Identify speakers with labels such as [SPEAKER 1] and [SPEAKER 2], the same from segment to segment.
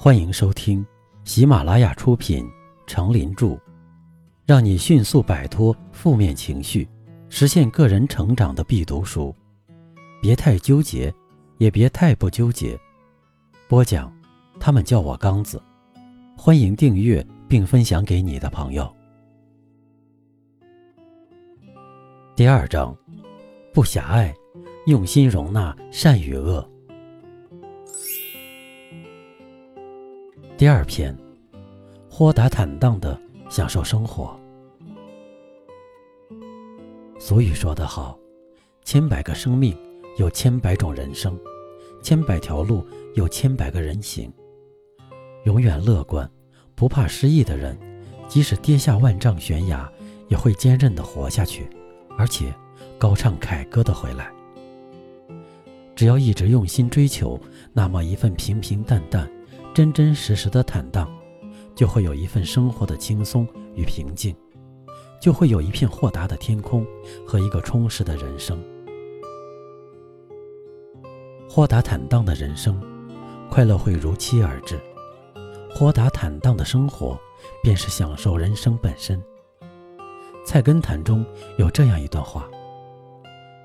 [SPEAKER 1] 欢迎收听喜马拉雅出品《成林著》，让你迅速摆脱负面情绪，实现个人成长的必读书。别太纠结，也别太不纠结。播讲，他们叫我刚子。欢迎订阅并分享给你的朋友。第二章，不狭隘，用心容纳善与恶。第二篇，豁达坦荡的享受生活。俗语说得好，千百个生命有千百种人生，千百条路有千百个人行。永远乐观、不怕失意的人，即使跌下万丈悬崖，也会坚韧的活下去，而且高唱凯歌的回来。只要一直用心追求，那么一份平平淡淡。真真实实的坦荡，就会有一份生活的轻松与平静，就会有一片豁达的天空和一个充实的人生。豁达坦荡的人生，快乐会如期而至；豁达坦荡的生活，便是享受人生本身。菜根谭中有这样一段话：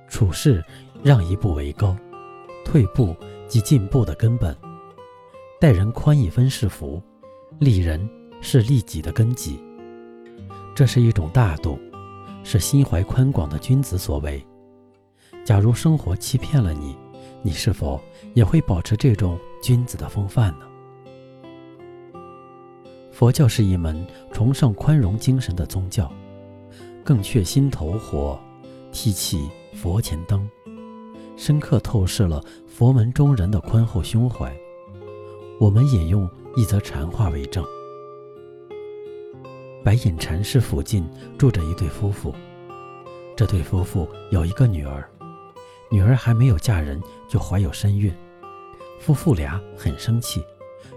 [SPEAKER 1] 处事让一步为高，退步即进步的根本。待人宽一分是福，利人是利己的根基。这是一种大度，是心怀宽广的君子所为。假如生活欺骗了你，你是否也会保持这种君子的风范呢？佛教是一门崇尚宽容精神的宗教，更却心头火，提起佛前灯，深刻透视了佛门中人的宽厚胸怀。我们引用一则禅话为证：白隐禅师附近住着一对夫妇，这对夫妇有一个女儿，女儿还没有嫁人就怀有身孕，夫妇俩很生气，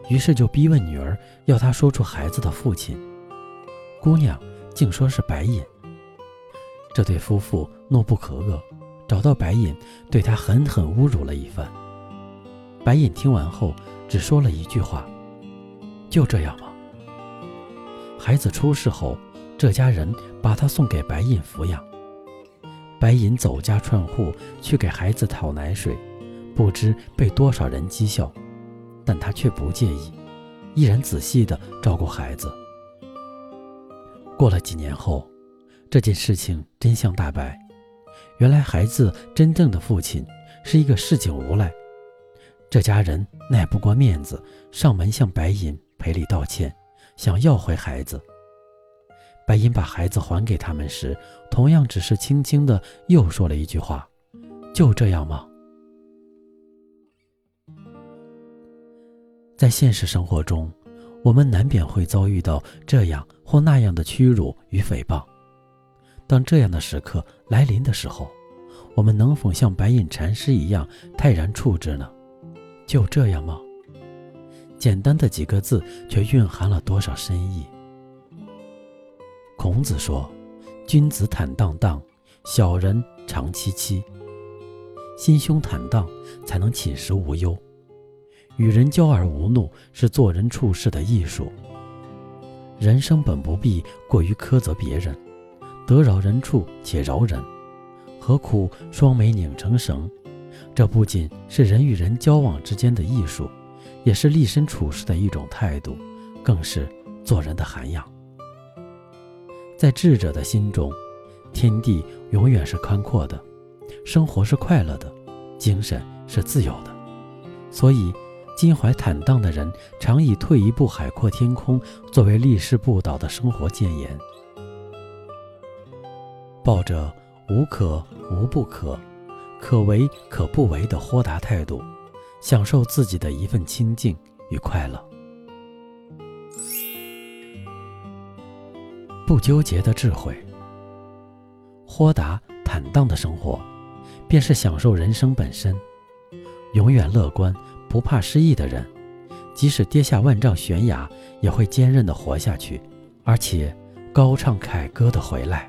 [SPEAKER 1] 于是就逼问女儿，要她说出孩子的父亲。姑娘竟说是白隐，这对夫妇怒不可遏，找到白隐，对他狠狠侮辱了一番。白隐听完后。只说了一句话：“就这样吗？”孩子出世后，这家人把他送给白隐抚养。白隐走家串户去给孩子讨奶水，不知被多少人讥笑，但他却不介意，依然仔细地照顾孩子。过了几年后，这件事情真相大白，原来孩子真正的父亲是一个市井无赖。这家人耐不过面子，上门向白银赔礼道歉，想要回孩子。白银把孩子还给他们时，同样只是轻轻的又说了一句话：“就这样吗？”在现实生活中，我们难免会遭遇到这样或那样的屈辱与诽谤。当这样的时刻来临的时候，我们能否像白隐禅师一样泰然处之呢？就这样吗？简单的几个字，却蕴含了多少深意。孔子说：“君子坦荡荡，小人长戚戚。”心胸坦荡，才能寝食无忧。与人交而无怒，是做人处事的艺术。人生本不必过于苛责别人，得饶人处且饶人，何苦双眉拧成绳？这不仅是人与人交往之间的艺术，也是立身处世的一种态度，更是做人的涵养。在智者的心中，天地永远是宽阔的，生活是快乐的，精神是自由的。所以，襟怀坦荡的人常以“退一步，海阔天空”作为立世不倒的生活谏言。抱着“无可无不可”。可为可不为的豁达态度，享受自己的一份清静与快乐。不纠结的智慧，豁达坦荡的生活，便是享受人生本身。永远乐观、不怕失意的人，即使跌下万丈悬崖，也会坚韧的活下去，而且高唱凯歌的回来。